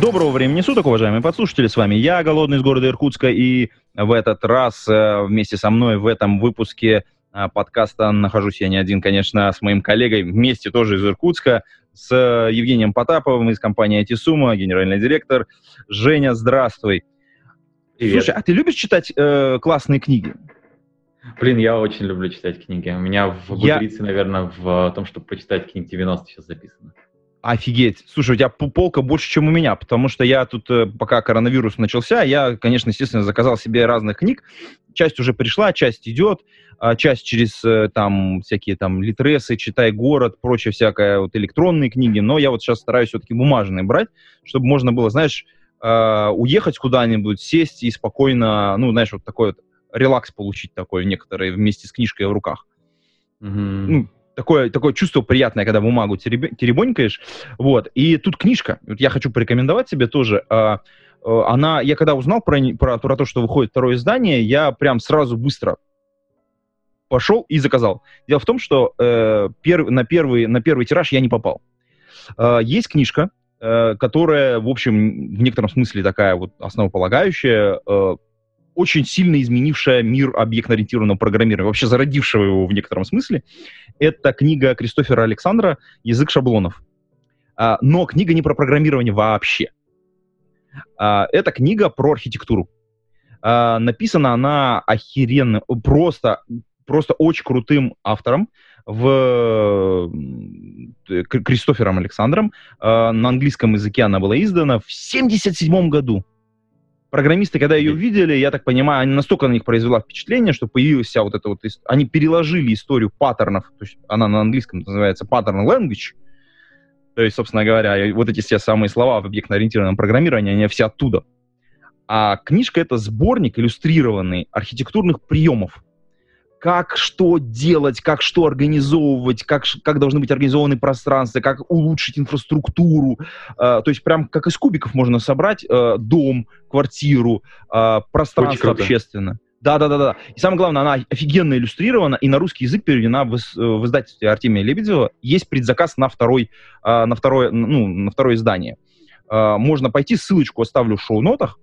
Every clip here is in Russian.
Доброго времени суток, уважаемые подслушатели, с вами я, Голодный из города Иркутска, и в этот раз э, вместе со мной в этом выпуске э, подкаста нахожусь я не один, конечно, с моим коллегой, вместе тоже из Иркутска, с э, Евгением Потаповым из компании IT генеральный директор. Женя, здравствуй. Привет. Слушай, а ты любишь читать э, классные книги? Блин, я очень люблю читать книги. У меня в Я- Гудрице, наверное, в том, чтобы прочитать книг 90 сейчас записано. Офигеть. Слушай, у тебя полка больше, чем у меня, потому что я тут, э, пока коронавирус начался, я, конечно, естественно, заказал себе разных книг. Часть уже пришла, часть идет, а часть через э, там всякие там литресы, читай город, прочее всякое, вот электронные книги. Но я вот сейчас стараюсь все-таки бумажные брать, чтобы можно было, знаешь, э, уехать куда-нибудь, сесть и спокойно, ну, знаешь, вот такой вот релакс получить такой некоторые вместе с книжкой в руках Мгм. ну, такое, такое чувство приятное, когда бумагу тереб- теребонькаешь. Вот. И тут книжка. Вот я хочу порекомендовать тебе тоже. А, э, Она, я когда узнал про, про, про то, что выходит второе издание, я прям сразу быстро пошел и заказал. Дело в том, что э, перв- на, первый, на первый тираж я не попал. Э, есть книжка, э, которая, в общем, в некотором смысле такая вот основополагающая, э, очень сильно изменившая мир объектно-ориентированного программирования, вообще зародившего его в некотором смысле. Это книга Кристофера Александра «Язык шаблонов». А, но книга не про программирование вообще. А, это книга про архитектуру. А, написана она охеренно, просто, просто очень крутым автором в К- Кристофером Александром. На английском языке она была издана в 77 году. Программисты, когда ее увидели, я так понимаю, они настолько на них произвела впечатление, что появилась вся вот эта вот... Они переложили историю паттернов, то есть она на английском называется pattern language, то есть, собственно говоря, вот эти все самые слова в объектно-ориентированном программировании, они все оттуда. А книжка — это сборник иллюстрированный архитектурных приемов. Как что делать, как что организовывать, как, как должны быть организованы пространства, как улучшить инфраструктуру. Э, то есть прям как из кубиков можно собрать э, дом, квартиру, э, пространство общественное. Да, да, да, да. И самое главное, она офигенно иллюстрирована и на русский язык переведена в, э, в издательстве Артемия Лебедева. Есть предзаказ на второй, на второе, ну, на второе издание. Можно пойти, ссылочку оставлю в шоу-нотах.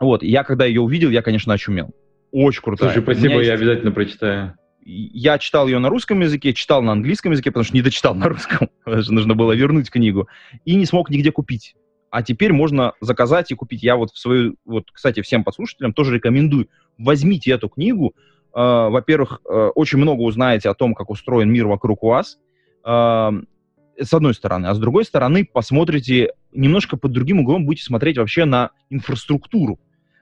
Вот, я когда ее увидел, я, конечно, очумел. Очень крутая. Слушай, спасибо, есть- я обязательно прочитаю. я читал ее на русском языке, читал на английском языке, потому что не дочитал на русском, потому что нужно было вернуть книгу, и не смог нигде купить. А теперь можно заказать и купить. Я вот в свою, вот, кстати, всем подслушателям тоже рекомендую. Возьмите эту книгу. Э, Во-первых, э, очень много узнаете о том, как устроен мир вокруг вас. Э, С одной стороны. А с другой стороны, посмотрите немножко под другим углом, будете смотреть вообще на инфраструктуру.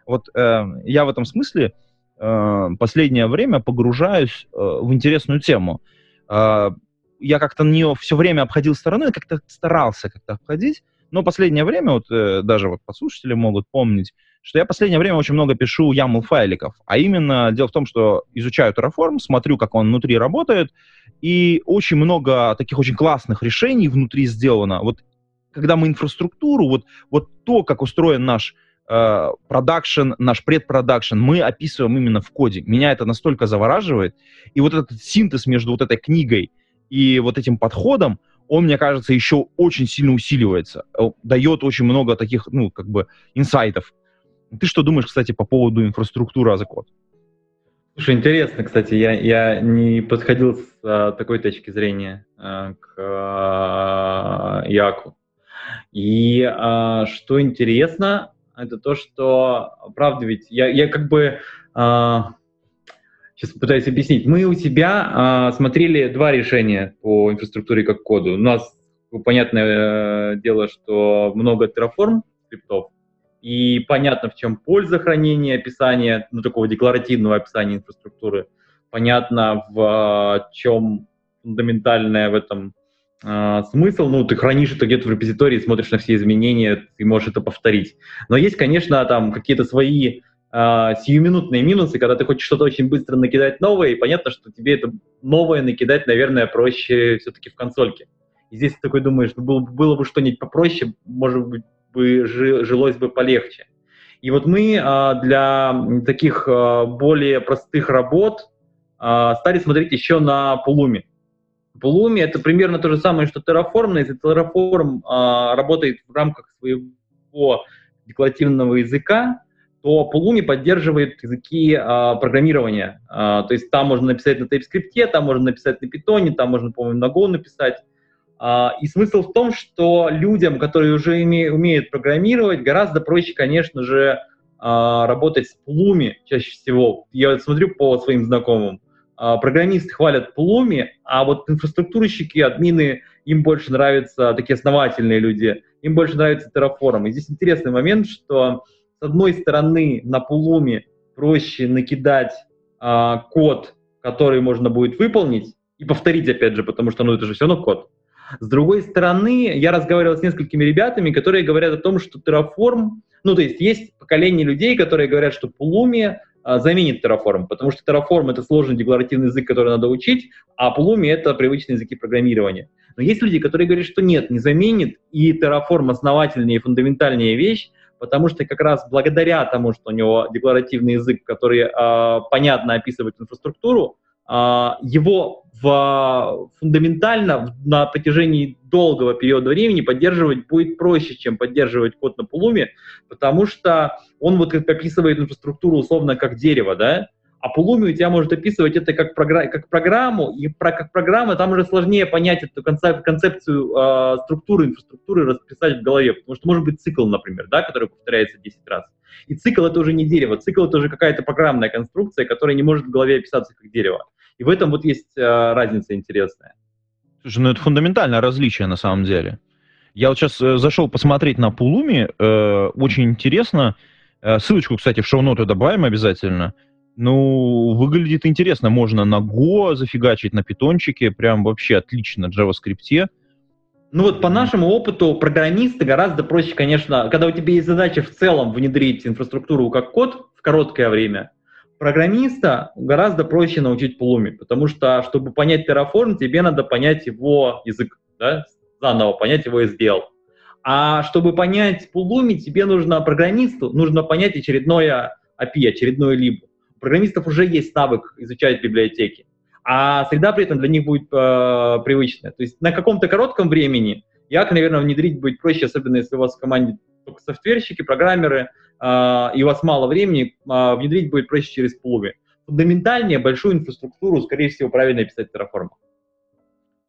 Вот э, я в этом смысле э, последнее время погружаюсь э, в интересную тему. Э, я как-то на нее все время обходил стороной, как-то старался как-то обходить, но последнее время, вот э, даже вот подслушатели могут помнить, что я последнее время очень много пишу YAML файликов, а именно дело в том, что изучаю Terraform, смотрю, как он внутри работает, и очень много таких очень классных решений внутри сделано. Вот когда мы инфраструктуру, вот, вот то, как устроен наш продакшн, наш предпродакшн, мы описываем именно в коде. Меня это настолько завораживает. И вот этот синтез между вот этой книгой и вот этим подходом, он, мне кажется, еще очень сильно усиливается. Э, Дает очень много таких, ну, как бы, инсайтов. Ты что думаешь, кстати, по поводу инфраструктуры code? Слушай, интересно, кстати, я, я не подходил с а, такой точки зрения а, к а, Яку. И а, что интересно, это то, что, правда ведь, я, я как бы, сейчас пытаюсь объяснить, мы у себя а, смотрели два решения по инфраструктуре как коду. У нас, понятное э, дело, что много Terraform скриптов, и понятно, в чем польза хранения описания, ну, такого декларативного описания инфраструктуры. Понятно, в а, чем фундаментальное в этом а, смысл. Ну, ты хранишь это где-то в репозитории, смотришь на все изменения, ты можешь это повторить. Но есть, конечно, там какие-то свои э, сиюминутные минусы, когда ты хочешь что-то очень быстро накидать новое, и понятно, что тебе это новое накидать, наверное, проще все-таки в консольке. И здесь ты такой думаешь, ну, было, было бы что-нибудь попроще, может быть, бы жилось бы полегче. И вот мы а, для таких а, более простых работ а, стали смотреть еще на Pulumi. Pulumi это примерно то же самое, что Terraform, но если Terraform работает в рамках своего декларативного языка, то Pulumi поддерживает языки а, программирования. А, то есть там можно написать на TypeScript, там можно написать на Python, там можно, по-моему, на Go написать. А, и смысл в том, что людям, которые уже име, умеют программировать, гораздо проще, конечно же, а, работать с Pulumi чаще всего. Я смотрю по своим знакомым. А, программисты хвалят Pulumi, а вот инфраструктурщики, админы, им больше нравятся такие основательные люди, им больше нравится Terraform. И здесь интересный момент, что с одной стороны на Pulumi проще накидать а, код, который можно будет выполнить, и повторить опять же, потому что ну, это же все равно код. С другой стороны, я разговаривал с несколькими ребятами, которые говорят о том, что Terraform, ну, то есть есть поколение людей, которые говорят, что Pulumi заменит Terraform, потому что Terraform — это сложный декларативный язык, который надо учить, а Pulumi — это привычные языки программирования. Но есть люди, которые говорят, что нет, не заменит, и Terraform — основательнее и фундаментальнее вещь, потому что как раз благодаря тому, что у него декларативный язык, который э, понятно описывает инфраструктуру, а, его в, фундаментально на протяжении долгого периода времени поддерживать будет проще, чем поддерживать код на Пулуме, потому что он вот описывает инфраструктуру условно как дерево, да, а Pulumi у тебя может описывать это как, програ- как программу, и про- как программа там уже сложнее понять эту концеп- концепцию э, структуры, инфраструктуры расписать в голове, потому что может быть цикл, например, да, который повторяется 10 раз. И цикл это уже не дерево, цикл это уже какая-то программная конструкция, которая не может в голове описаться как дерево. И в этом вот есть э, разница интересная. Слушай, ну это фундаментальное различие на самом деле. Я вот сейчас э, зашел посмотреть на Пулуми, э, очень интересно. Э, ссылочку, кстати, в шоу-ноты добавим обязательно. Ну, выглядит интересно. Можно на Go зафигачить, на питончике. Прям вообще отлично, JavaScript. Ну вот по нашему опыту программисты гораздо проще, конечно, когда у тебя есть задача в целом внедрить инфраструктуру как код в короткое время, программиста гораздо проще научить Pulumi, потому что, чтобы понять Terraform, тебе надо понять его язык, да, заново понять его SDL. А чтобы понять Pulumi, тебе нужно программисту, нужно понять очередное API, очередное либо программистов уже есть навык изучать библиотеки, а среда при этом для них будет э, привычная. То есть на каком-то коротком времени як, наверное, внедрить будет проще, особенно если у вас в команде только софтверщики, программеры, э, и у вас мало времени, э, внедрить будет проще через Pulumi. Фундаментальнее большую инфраструктуру, скорее всего, правильно писать Terraform.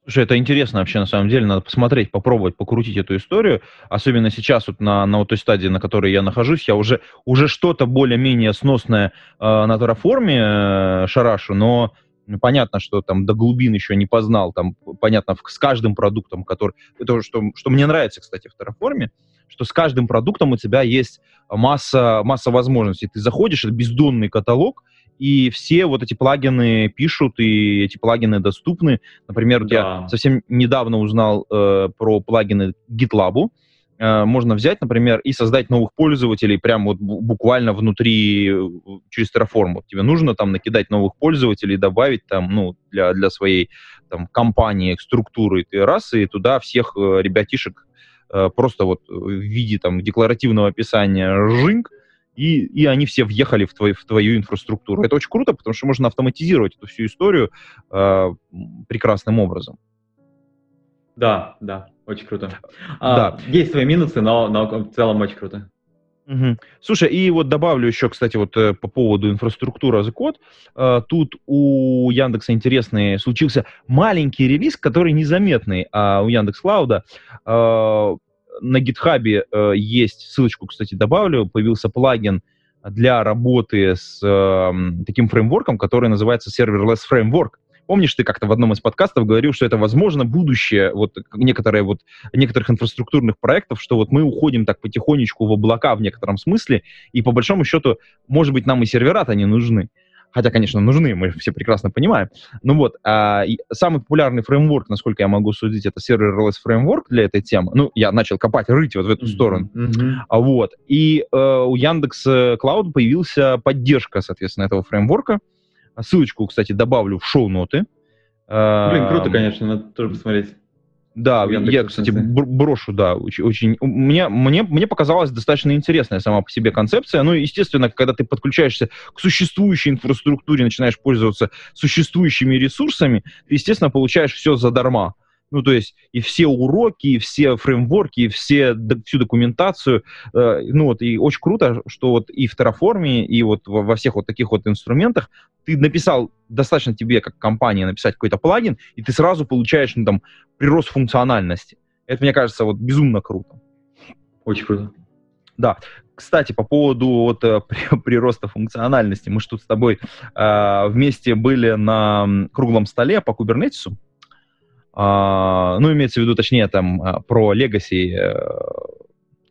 Слушай, это интересно вообще, на самом деле, надо посмотреть, попробовать, покрутить эту историю, особенно сейчас вот на, на вот той стадии, на которой я нахожусь, я уже, уже что-то более-менее сносное э, на Terraform э, шарашу, но ну, понятно, что там до глубин еще не познал, там понятно с каждым продуктом, который, это что, что мне нравится, кстати, в Terraform, что с каждым продуктом у тебя есть масса, масса возможностей. Ты заходишь, это бездонный каталог, и все вот эти плагины пишут, и эти плагины доступны. Например, да. я совсем недавно узнал э, про плагины GitLab. Э, можно взять, например, и создать новых пользователей прямо вот буквально внутри, э, через Terraform. Вот тебе нужно там накидать новых пользователей, добавить там, ну, для, для своей там компании, структуры, ты раз, и туда всех э, ребятишек э, просто вот в виде там декларативного описания жинг, и, и они все въехали в, твой, в твою инфраструктуру. Это очень круто, потому что можно автоматизировать эту всю историю э, прекрасным образом. Да, да, очень круто. А, да. Есть свои минусы, но, но в целом очень круто. Угу. Слушай, и вот добавлю еще, кстати, вот э, по поводу инфраструктуры as код. Тут у Яндекса интересный случился маленький релиз, который незаметный, а у Яндекс Клауда э, на гитхабе э, есть, ссылочку, кстати, добавлю, появился плагин для работы с э, таким фреймворком, который называется Serverless Framework. Помнишь, ты как-то в одном из подкастов говорил, что это, возможно, будущее вот некоторые вот некоторых инфраструктурных проектов, что вот мы уходим так потихонечку в облака в некотором смысле, и по большому счету, может быть, нам и сервера-то не нужны. Хотя, конечно, нужны, мы все прекрасно понимаем. Ну вот, а, самый популярный фреймворк, насколько я могу судить, это serverless фреймворк для этой темы. Ну, я начал копать, рыть вот в эту mm-hmm. сторону. Mm-hmm. А, вот. И э, у Яндекс Cloud появился поддержка, соответственно, этого фреймворка. Ссылочку, кстати, добавлю в шоу-ноты. Блин, круто, конечно, надо тоже посмотреть. Да, я, кстати, брошу, да, очень, очень мне, мне, мне показалась достаточно интересная сама по себе концепция. Ну, естественно, когда ты подключаешься к существующей инфраструктуре, начинаешь пользоваться существующими ресурсами, ты, естественно, получаешь все задарма. Ну, то есть и все уроки, и все фреймворки, и все, всю документацию. Э, ну, вот, и очень круто, что вот и в Terraform, и вот во, во всех вот таких вот инструментах ты написал, достаточно тебе, как компания, написать какой-то плагин, и ты сразу получаешь, ну, там, прирост функциональности. Это, мне кажется, вот безумно круто. Очень круто. Да. Кстати, по поводу вот, э, прироста функциональности, мы же тут с тобой э, вместе были на круглом столе по кубернетису. А, ну, имеется в виду, точнее, там, а, про Legacy, э,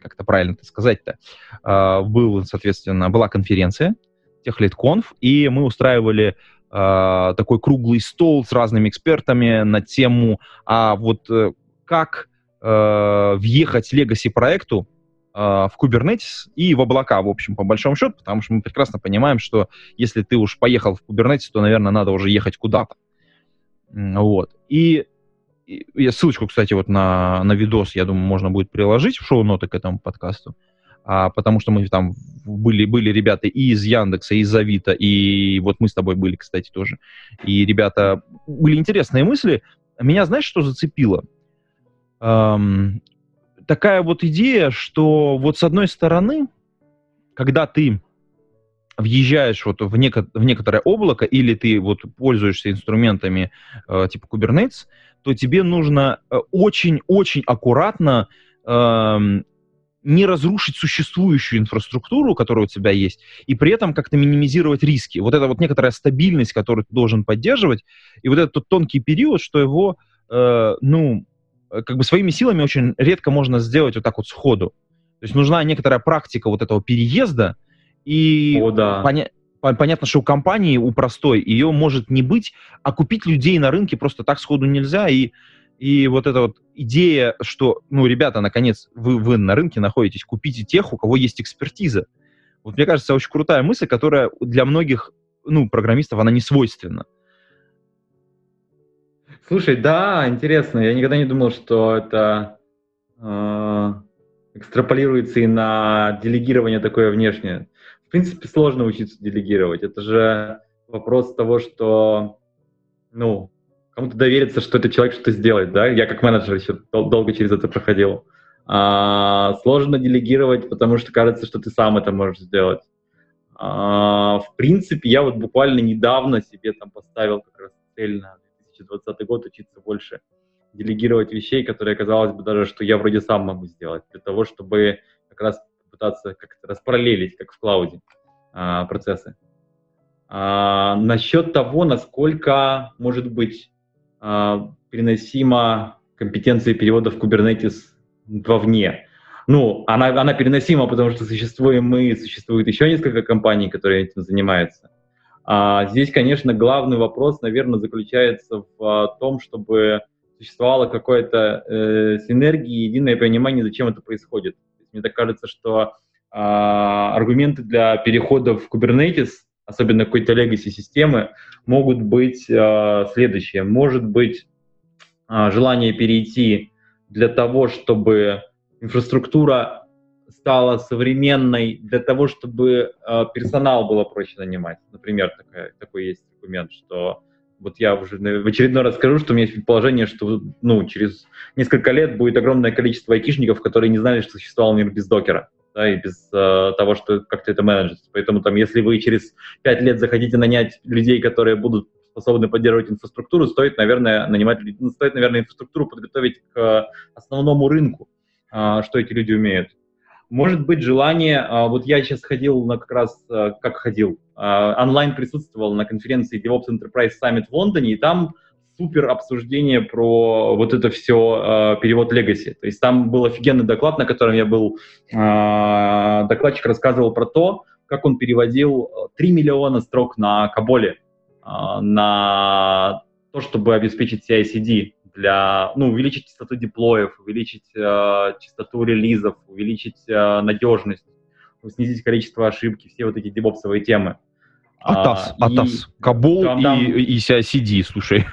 как это правильно сказать-то, а, был, соответственно, была конференция, TechLeadConf, и мы устраивали такой круглый стол с разными экспертами на тему, а вот э, как э, въехать Legacy проекту в Kubernetes и в облака, в общем, по большому счету, потому что мы прекрасно понимаем, что если ты уж поехал в Kubernetes, то, наверное, надо уже ехать куда-то. Вот. И я ссылочку, кстати, вот на, на видос, я думаю, можно будет приложить в шоу-ноты к этому подкасту, а, потому что мы там были, были ребята и из Яндекса, и из Авито, и вот мы с тобой были, кстати, тоже. И, ребята, были интересные мысли. Меня, знаешь, что зацепило? Эм, такая вот идея, что вот с одной стороны, когда ты въезжаешь вот в, неко- в некоторое облако или ты вот пользуешься инструментами э, типа Kubernetes, то тебе нужно очень-очень э, аккуратно э, не разрушить существующую инфраструктуру, которая у тебя есть, и при этом как-то минимизировать риски. Вот это вот некоторая стабильность, которую ты должен поддерживать, и вот этот тот тонкий период, что его, э, ну, как бы своими силами очень редко можно сделать вот так вот сходу. То есть нужна некоторая практика вот этого переезда, и О, да. поня- понятно, что у компании, у простой, ее может не быть, а купить людей на рынке просто так сходу нельзя, и, и вот эта вот идея, что, ну, ребята, наконец, вы, вы на рынке находитесь, купите тех, у кого есть экспертиза. Вот мне кажется, очень крутая мысль, которая для многих, ну, программистов, она не свойственна. Слушай, да, интересно. Я никогда не думал, что это э, экстраполируется и на делегирование такое внешнее принципе, сложно учиться делегировать. Это же вопрос того, что, ну, кому-то довериться, что этот человек что-то сделает, да? Я как менеджер еще дол- долго через это проходил. А, сложно делегировать, потому что кажется, что ты сам это можешь сделать. А, в принципе, я вот буквально недавно себе там поставил как раз цель на 2020 год учиться больше делегировать вещей, которые казалось бы даже, что я вроде сам могу сделать, для того, чтобы как раз пытаться как-то распараллелить, как в клауде, а, процессы. А, насчет того, насколько может быть а, переносима компетенция перевода в Kubernetes вовне. Ну, она, она переносима, потому что существуем мы, существует еще несколько компаний, которые этим занимаются. А, здесь, конечно, главный вопрос, наверное, заключается в том, чтобы существовало какое-то э, синергия, единое понимание, зачем это происходит. Мне так кажется, что э, аргументы для перехода в Kubernetes, особенно какой-то legacy системы, могут быть э, следующие. Может быть э, желание перейти для того, чтобы инфраструктура стала современной, для того, чтобы э, персонал было проще нанимать. Например, такая, такой есть аргумент, что вот я уже в очередной раз скажу, что у меня есть предположение, что ну, через несколько лет будет огромное количество айкишников, которые не знали, что существовал мир без докера да, и без э, того, что как-то это менеджить. Поэтому там, если вы через пять лет захотите нанять людей, которые будут способны поддерживать инфраструктуру, стоит, наверное, нанимать, стоит, наверное, инфраструктуру подготовить к основному рынку, э, что эти люди умеют. Может быть желание, э, вот я сейчас ходил на как раз, э, как ходил, а, онлайн присутствовал на конференции DevOps Enterprise Summit в Лондоне, и там супер обсуждение про вот это все перевод Legacy. То есть там был офигенный доклад, на котором я был, докладчик рассказывал про то, как он переводил 3 э, миллиона строк на Каболе на то, чтобы обеспечить CI-CD для, ну, увеличить частоту деплоев, увеличить э, частоту релизов, увеличить э, надежность, снизить количество ошибки, все вот эти девопсовые темы. Атас, а, Атас, Кобол там, там, и, и CI/CD, слушай.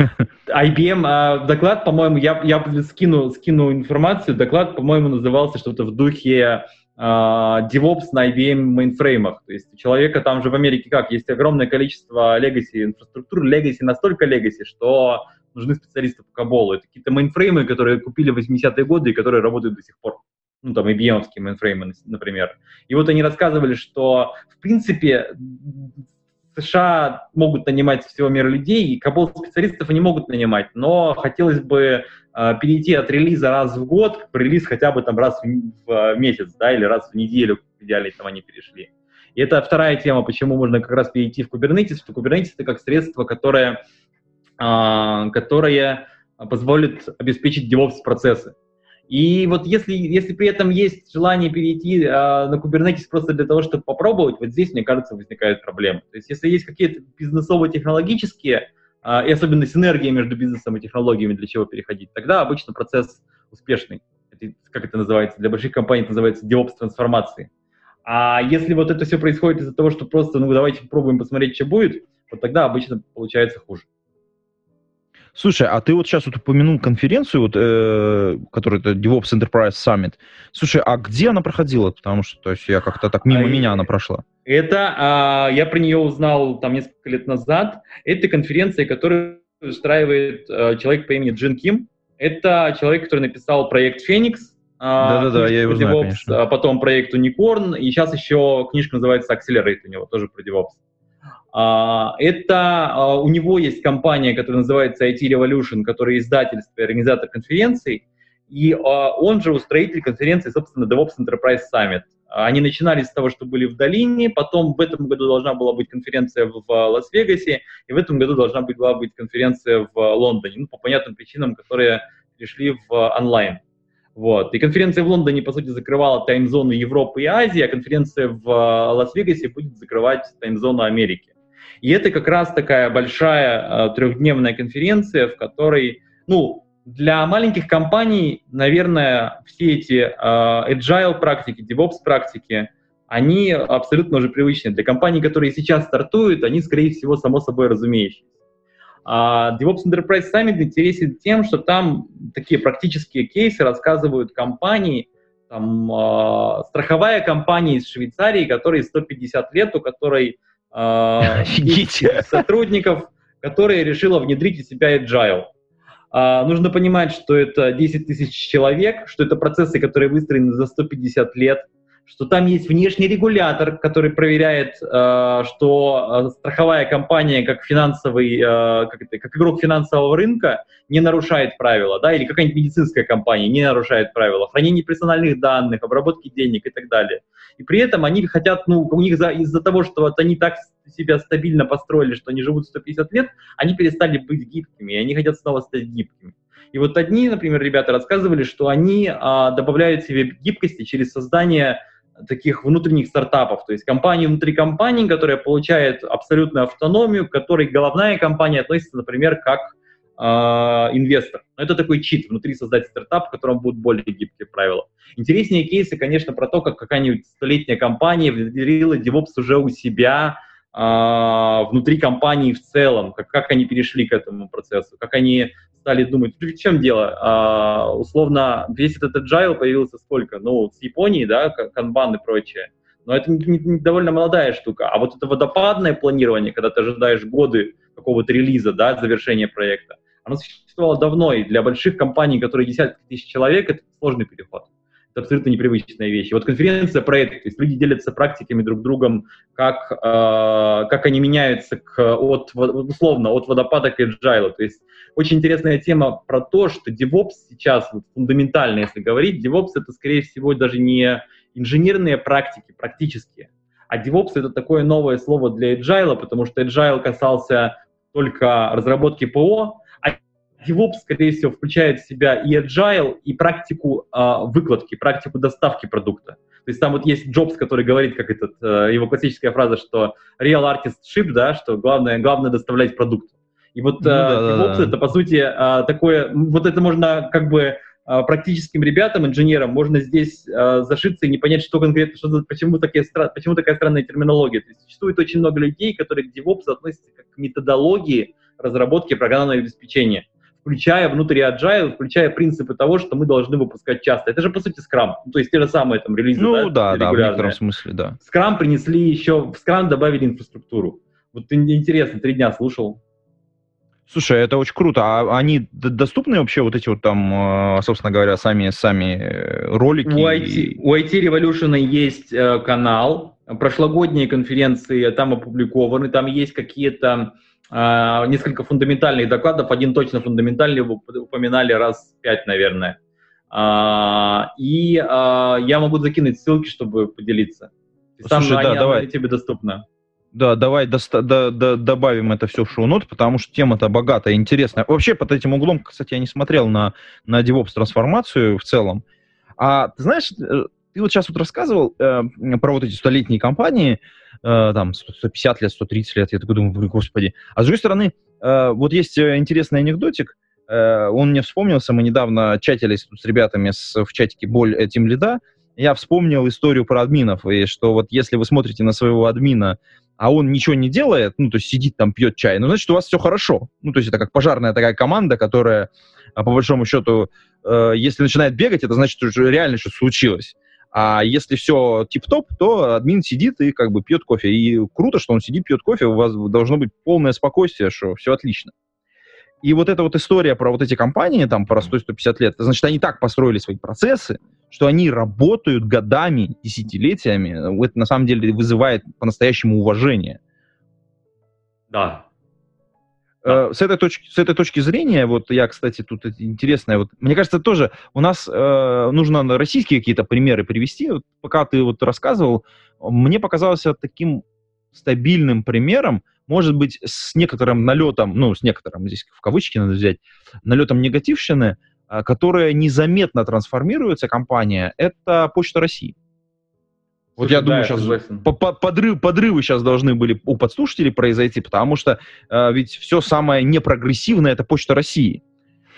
IBM, а, доклад, по-моему, я, я скину, скину информацию, доклад, по-моему, назывался что-то в духе а, DevOps на IBM мейнфреймах. То есть у человека там же в Америке как, есть огромное количество legacy инфраструктур, legacy настолько legacy, что нужны специалисты по Коболу. Это какие-то мейнфреймы, которые купили в 80-е годы и которые работают до сих пор. Ну, там, IBM-овские мейнфреймы, например. И вот они рассказывали, что, в принципе, США могут нанимать всего мира людей, и Кабол специалистов они могут нанимать, но хотелось бы э, перейти от релиза раз в год к релиз хотя бы там раз в, в месяц, да, или раз в неделю, в идеале там они перешли. И это вторая тема, почему можно как раз перейти в Kubernetes, что Kubernetes это как средство, которое, э, которое позволит обеспечить DevOps процессы. И вот если, если при этом есть желание перейти э, на Kubernetes просто для того, чтобы попробовать, вот здесь, мне кажется, возникает проблема. То есть если есть какие-то бизнесово-технологические, э, и особенно синергия между бизнесом и технологиями, для чего переходить, тогда обычно процесс успешный. Это, как это называется? Для больших компаний это называется DevOps трансформации. А если вот это все происходит из-за того, что просто, ну, давайте попробуем посмотреть, что будет, вот тогда обычно получается хуже. Слушай, а ты вот сейчас вот упомянул конференцию, вот, э, которая это DevOps Enterprise Summit. Слушай, а где она проходила? Потому что то есть, я как-то так мимо а меня она прошла. Это, а, я про нее узнал там несколько лет назад. Это конференция, которую устраивает а, человек по имени Джин Ким. Это человек, который написал проект Феникс. А, Да-да-да, я его знаю, DevOps, конечно. А потом проект Unicorn, и сейчас еще книжка называется Accelerate у него, тоже про DevOps. А, это а, у него есть компания, которая называется IT Revolution, которая издательство и организатор конференций, и а, он же устроитель конференции, собственно, DevOps Enterprise Summit. Они начинали с того, что были в Долине, потом в этом году должна была быть конференция в Лас-Вегасе, и в этом году должна была быть конференция в Лондоне, ну, по понятным причинам, которые пришли в онлайн. Вот. И конференция в Лондоне, по сути, закрывала таймзону Европы и Азии, а конференция в Лас-Вегасе будет закрывать таймзону Америки. И это как раз такая большая э, трехдневная конференция, в которой, ну, для маленьких компаний, наверное, все эти э, agile практики, DevOps практики, они абсолютно уже привычны. Для компаний, которые сейчас стартуют, они, скорее всего, само собой разумеющиеся. А DevOps Enterprise Summit интересен тем, что там такие практические кейсы рассказывают компании, там, э, страховая компания из Швейцарии, которой 150 лет, у которой э, сотрудников, которая решила внедрить в себя agile. А, нужно понимать, что это 10 тысяч человек, что это процессы, которые выстроены за 150 лет, что там есть внешний регулятор, который проверяет, э, что э, страховая компания, как финансовый, э, как, игрок финансового рынка, не нарушает правила, да, или какая-нибудь медицинская компания не нарушает правила, хранение персональных данных, обработки денег и так далее. И при этом они хотят, ну, у них за, из-за того, что вот они так себя стабильно построили, что они живут 150 лет, они перестали быть гибкими, и они хотят снова стать гибкими. И вот одни, например, ребята рассказывали, что они а, добавляют себе гибкости через создание таких внутренних стартапов, то есть компании внутри компании, которая получает абсолютную автономию, к которой головная компания относится, например, как э, инвестор. Но это такой чит внутри создать стартап, в котором будут более гибкие правила. Интереснее кейсы, конечно, про то, как какая-нибудь столетняя компания внедрила DevOps уже у себя внутри компании в целом, как, как они перешли к этому процессу, как они стали думать, в чем дело? А, условно, весь этот agile появился сколько? Ну, с Японии, да, канбан и прочее. Но это не, не довольно молодая штука. А вот это водопадное планирование, когда ты ожидаешь годы какого-то релиза, да, завершения проекта, оно существовало давно, и для больших компаний, которые десятки тысяч человек, это сложный переход. Это абсолютно непривычная вещь. Вот конференция про это, то есть люди делятся практиками друг другом, как, э, как они меняются к, от, условно, от водопада к agile. То есть очень интересная тема про то, что DevOps сейчас, вот, фундаментально, если говорить, DevOps это, скорее всего, даже не инженерные практики, практические, а DevOps это такое новое слово для Agile, потому что Agile касался только разработки ПО, DevOps, скорее всего, включает в себя и Agile, и практику э, выкладки, практику доставки продукта. То есть там вот есть Джобс, который говорит, как этот, э, его классическая фраза, что real artist ship, да, что главное, главное доставлять продукт. И вот ну, да, DevOps да, это, по сути, такое, вот это можно как бы практическим ребятам, инженерам, можно здесь зашиться и не понять, что конкретно, что, почему, такие, почему такая странная терминология. То есть существует очень много людей, которые к DevOps относятся как к методологии разработки программного обеспечения включая внутри Agile, включая принципы того, что мы должны выпускать часто. Это же, по сути, Scrum. Ну, то есть те же самые там релизы, Ну, да, да, в некотором смысле, да. Scrum принесли еще, в Scrum добавили инфраструктуру. Вот интересно, три дня слушал. Слушай, это очень круто. А они доступны вообще вот эти вот там, э, собственно говоря, сами сами э, ролики? У IT, у IT Revolution есть э, канал, прошлогодние конференции там опубликованы, там есть какие-то несколько фундаментальных докладов, один точно фундаментальный упоминали раз пять, наверное. А, и а, я могу закинуть ссылки, чтобы поделиться. Слушай, Сам, да, они, давай. тебе доступно. Да, давай доста- до- до- добавим это все в шоу-нот, потому что тема-то богатая, интересная. Вообще, под этим углом, кстати, я не смотрел на, на DevOps трансформацию в целом. А ты знаешь, э, ты вот сейчас вот рассказывал э, про вот эти столетние компании, э, там, 150 лет, 130 лет, я такой думаю, господи. А с другой стороны, э, вот есть э, интересный анекдотик, э, он мне вспомнился, мы недавно чатились с ребятами в чатике «Боль этим лида», я вспомнил историю про админов, и что вот если вы смотрите на своего админа, а он ничего не делает, ну, то есть сидит там, пьет чай, ну, значит, у вас все хорошо. Ну, то есть это как пожарная такая команда, которая, по большому счету, э, если начинает бегать, это значит, что реально что-то случилось. А если все тип-топ, то админ сидит и как бы пьет кофе. И круто, что он сидит, пьет кофе, у вас должно быть полное спокойствие, что все отлично. И вот эта вот история про вот эти компании, там, про 100-150 лет, значит, они так построили свои процессы, что они работают годами, десятилетиями. Это на самом деле вызывает по-настоящему уважение. Да, Э, с, этой точки, с этой точки зрения, вот я, кстати, тут интересное, вот, мне кажется, тоже у нас э, нужно российские какие-то примеры привести. Вот, пока ты вот рассказывал, мне показалось таким стабильным примером, может быть, с некоторым налетом, ну, с некоторым, здесь в кавычки надо взять, налетом негативщины, э, которая незаметно трансформируется, компания, это Почта России. Вот я думаю, да, сейчас подрыв, подрывы сейчас должны были у подслушателей произойти, потому что э, ведь все самое непрогрессивное это Почта России.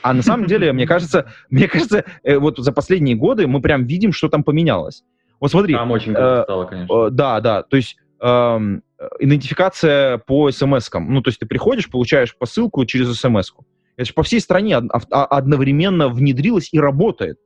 А на самом деле, мне кажется, мне кажется, э, вот за последние годы мы прям видим, что там поменялось. Вот смотри. Там очень круто э, стало, конечно. Э, да, да. То есть э, идентификация по смс-кам. Ну, то есть ты приходишь, получаешь посылку через смс-ку. Это же по всей стране одновременно внедрилось и работает.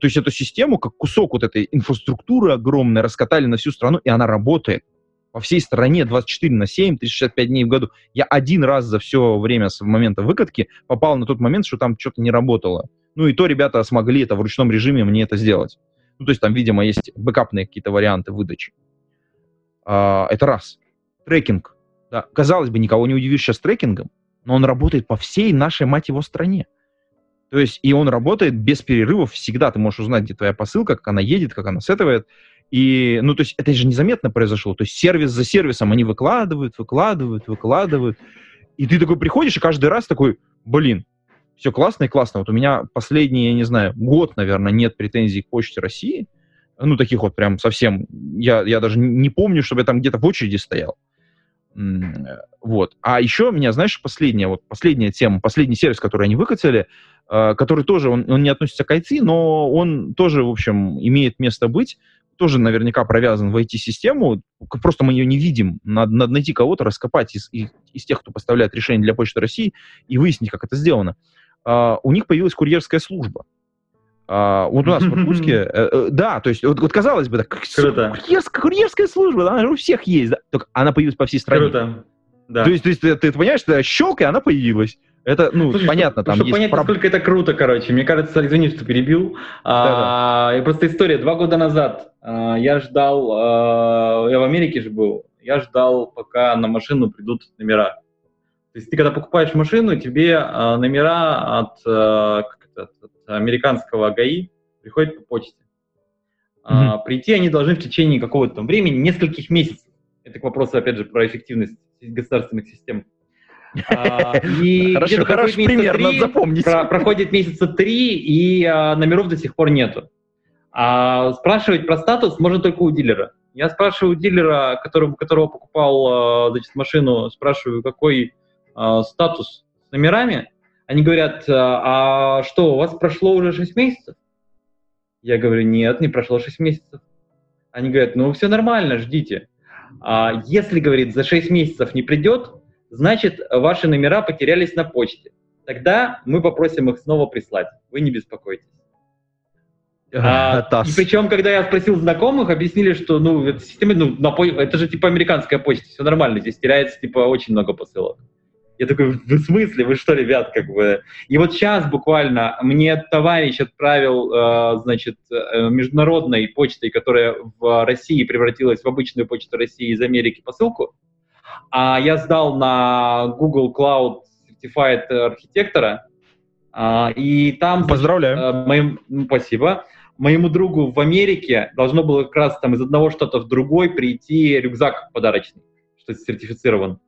То есть эту систему, как кусок вот этой инфраструктуры огромной, раскатали на всю страну, и она работает по всей стране 24 на 7, 365 дней в году. Я один раз за все время с момента выкатки попал на тот момент, что там что-то не работало. Ну и то ребята смогли это в ручном режиме мне это сделать. Ну, то есть там, видимо, есть бэкапные какие-то варианты выдачи. А, это раз. Трекинг. Да. Казалось бы, никого не удивишь сейчас трекингом, но он работает по всей нашей, мать его, стране. То есть, и он работает без перерывов всегда. Ты можешь узнать, где твоя посылка, как она едет, как она сетывает. И, ну, то есть, это же незаметно произошло. То есть, сервис за сервисом они выкладывают, выкладывают, выкладывают. И ты такой приходишь, и каждый раз такой, блин, все классно и классно. Вот у меня последний, я не знаю, год, наверное, нет претензий к Почте России. Ну, таких вот прям совсем. Я, я даже не помню, чтобы я там где-то в очереди стоял. Вот. А еще меня, знаешь, последняя, вот последняя тема, последний сервис, который они выкатили, э, который тоже, он, он не относится к IT, но он тоже, в общем, имеет место быть, тоже наверняка провязан в IT-систему, просто мы ее не видим. Надо, надо найти кого-то, раскопать из, из, тех, кто поставляет решение для Почты России и выяснить, как это сделано. Uh, у них появилась курьерская служба. А, вот у нас в Иркутске, э, э, да, то есть вот, вот казалось бы, так, курьерская, курьерская служба, она у всех есть, да, только она появилась по всей стране. Круто. Да. То есть, то есть ты, ты понимаешь, ты щелк, и она появилась. Это, ну, Слушай, понятно, там чтобы есть... понять, проб... насколько это круто, короче, мне кажется, извини, что перебил. Да, а, да. Просто история. Два года назад а, я ждал, а, я в Америке же был, я ждал, пока на машину придут номера. То есть ты, когда покупаешь машину, тебе а, номера от, а, американского ГАИ приходят по почте. Mm-hmm. А, прийти они должны в течение какого-то там времени, нескольких месяцев. Это к вопросу, опять же, про эффективность государственных систем. А, и хорошо, хороший пример, надо запомнить. проходит месяца три, и а, номеров до сих пор нету. А спрашивать про статус можно только у дилера. Я спрашиваю у дилера, которого, которого покупал значит, машину, спрашиваю, какой а, статус с номерами. Они говорят, а что, у вас прошло уже 6 месяцев? Я говорю, нет, не прошло 6 месяцев. Они говорят, ну все нормально, ждите. А если, говорит, за 6 месяцев не придет, значит, ваши номера потерялись на почте. Тогда мы попросим их снова прислать. Вы не беспокойтесь. А, и причем, когда я спросил знакомых, объяснили, что ну, это, система, ну, на, это же типа американская почта, все нормально, здесь теряется типа очень много посылок. Я такой, в смысле, вы что, ребят, как бы... И вот сейчас буквально мне товарищ отправил, э, значит, э, международной почтой, которая в России превратилась в обычную почту России из Америки посылку, а я сдал на Google Cloud Certified архитектора, э, и там... Поздравляю. Значит, моим, ну, спасибо моему другу в Америке должно было как раз там из одного штата в другой прийти рюкзак подарочный, что сертифицирован.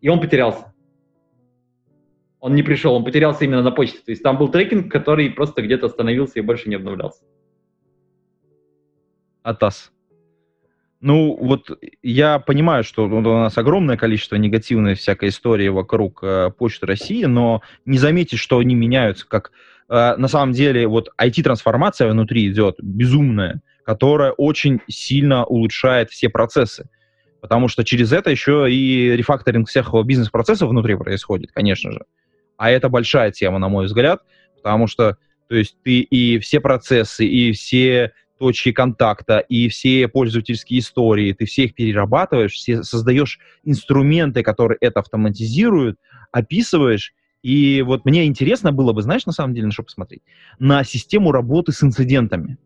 И он потерялся он не пришел, он потерялся именно на почте. То есть там был трекинг, который просто где-то остановился и больше не обновлялся. Атас. Ну, вот я понимаю, что у нас огромное количество негативной всякой истории вокруг э, Почты России, но не заметить, что они меняются, как э, на самом деле вот IT-трансформация внутри идет безумная, которая очень сильно улучшает все процессы. Потому что через это еще и рефакторинг всех бизнес-процессов внутри происходит, конечно же. А это большая тема, на мой взгляд, потому что то есть ты и все процессы, и все точки контакта, и все пользовательские истории, ты все их перерабатываешь, все создаешь инструменты, которые это автоматизируют, описываешь, и вот мне интересно было бы, знаешь, на самом деле, на что посмотреть? На систему работы с инцидентами.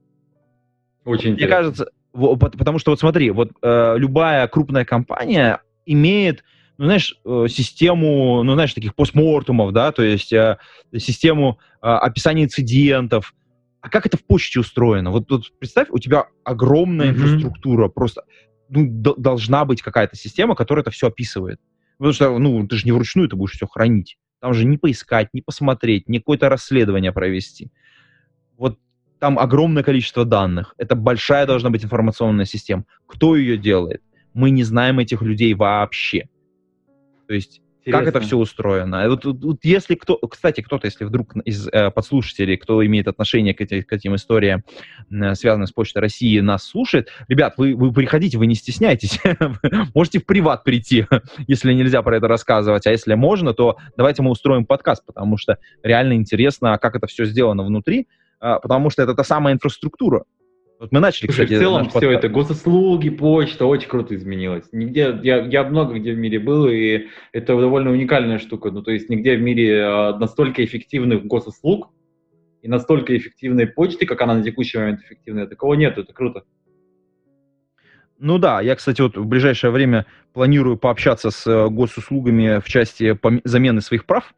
Очень Мне кажется, потому что вот смотри, вот э, любая крупная компания имеет ну, знаешь, э, систему, ну, знаешь, таких постмортумов, да, то есть э, систему э, описания инцидентов. А как это в почте устроено? Вот тут представь, у тебя огромная mm-hmm. инфраструктура, просто ну, должна быть какая-то система, которая это все описывает. Потому что, ну, ты же не вручную это будешь все хранить. Там же не поискать, не посмотреть, не какое-то расследование провести. Вот там огромное количество данных. Это большая должна быть информационная система. Кто ее делает? Мы не знаем этих людей вообще. То есть Интересно. Как это все устроено? Вот, вот, вот если кто, кстати, кто-то, если вдруг из э, подслушателей, кто имеет отношение к, эти, к этим историям, э, связанным с Почтой России, нас слушает, ребят, вы, вы приходите, вы не стесняйтесь, можете в приват прийти, если нельзя про это рассказывать, а если можно, то давайте мы устроим подкаст, потому что реально интересно, как это все сделано внутри, э, потому что это та самая инфраструктура, вот мы начали, Слушай, кстати, в целом все это, госуслуги, почта, очень круто изменилось. Нигде, я, я много где в мире был, и это довольно уникальная штука. Ну, то есть нигде в мире а, настолько эффективных госуслуг и настолько эффективной почты, как она на текущий момент эффективная, такого нет, это круто. Ну да, я, кстати, вот в ближайшее время планирую пообщаться с э, госуслугами в части замены своих прав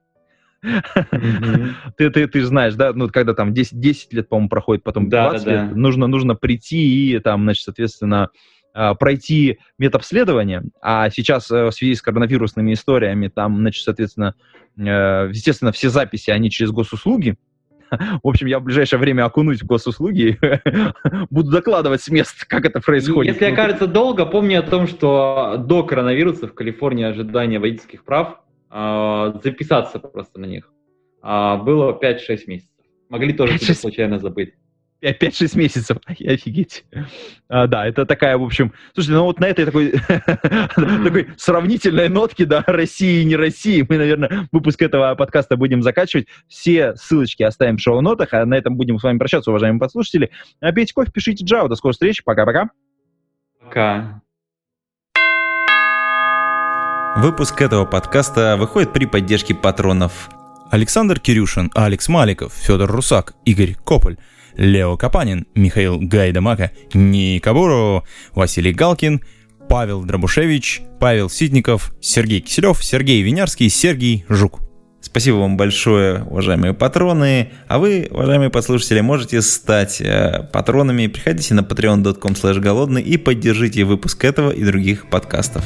ты, ты, ты знаешь, да, ну, когда там 10, 10 лет, по-моему, проходит, потом 20 да, да, лет, да. Нужно, нужно прийти и там, значит, соответственно, а, пройти медобследование, а сейчас э, в связи с коронавирусными историями там, значит, соответственно, э, естественно, все записи, они через госуслуги, в общем, я в ближайшее время окунусь в госуслуги буду докладывать с мест, как это происходит. Если окажется долго, помни о том, что до коронавируса в Калифорнии ожидание водительских прав записаться просто на них. А, было 5-6 месяцев. Могли тоже случайно забыть. 5-6 месяцев, офигеть. А, да, это такая, в общем... Слушайте, ну вот на этой такой, такой сравнительной нотке, да, России и не России, мы, наверное, выпуск этого подкаста будем заканчивать. Все ссылочки оставим в шоу-нотах, а на этом будем с вами прощаться, уважаемые подслушатели. А пейте кофе, пишите Java. До скорой встречи. Пока-пока. Пока. Выпуск этого подкаста выходит при поддержке патронов Александр Кирюшин, Алекс Маликов, Федор Русак, Игорь Кополь, Лео Капанин, Михаил Гайдамака, Ника Бурова, Василий Галкин, Павел Дробушевич, Павел Ситников, Сергей Киселев, Сергей Винярский, Сергей Жук. Спасибо вам большое, уважаемые патроны. А вы, уважаемые послушатели, можете стать э, патронами. Приходите на patreon.com голодный и поддержите выпуск этого и других подкастов.